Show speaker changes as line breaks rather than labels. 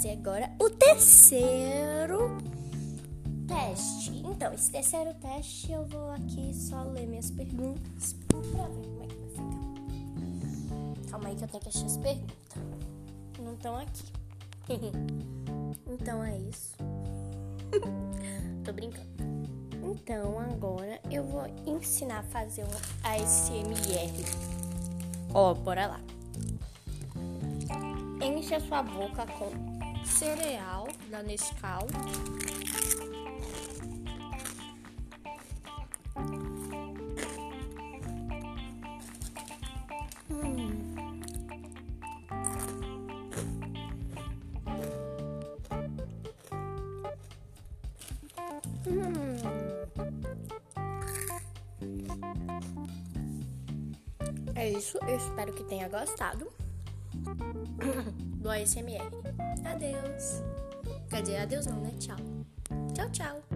fazer agora o terceiro teste. Então, esse terceiro teste eu vou aqui só ler minhas perguntas pra ver como é que vai ficar. Calma aí que eu tenho que achar as perguntas. Não estão aqui. então é isso. Tô brincando. Então agora eu vou ensinar a fazer um ASMR. Ó, bora lá. Enche a sua boca com cereal da Nescau. Hum. Hum. É isso, eu espero que tenha gostado do ASMR. Adeus. Quer dizer, adeus não, né? Tchau. Tchau, tchau.